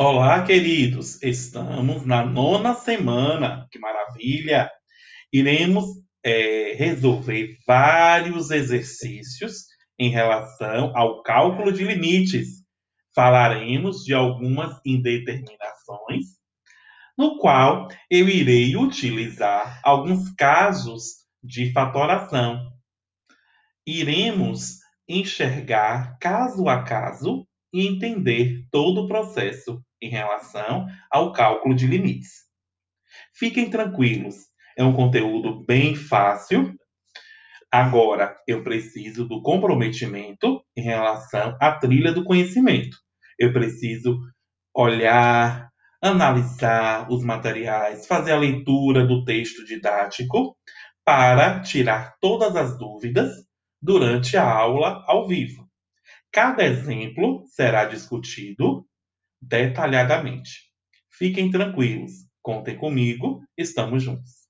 Olá, queridos! Estamos na nona semana, que maravilha! Iremos é, resolver vários exercícios em relação ao cálculo de limites. Falaremos de algumas indeterminações, no qual eu irei utilizar alguns casos de fatoração. Iremos enxergar caso a caso e entender todo o processo em relação ao cálculo de limites. Fiquem tranquilos, é um conteúdo bem fácil. Agora, eu preciso do comprometimento em relação à trilha do conhecimento. Eu preciso olhar, analisar os materiais, fazer a leitura do texto didático para tirar todas as dúvidas durante a aula ao vivo. Cada exemplo será discutido detalhadamente. Fiquem tranquilos, contem comigo, estamos juntos.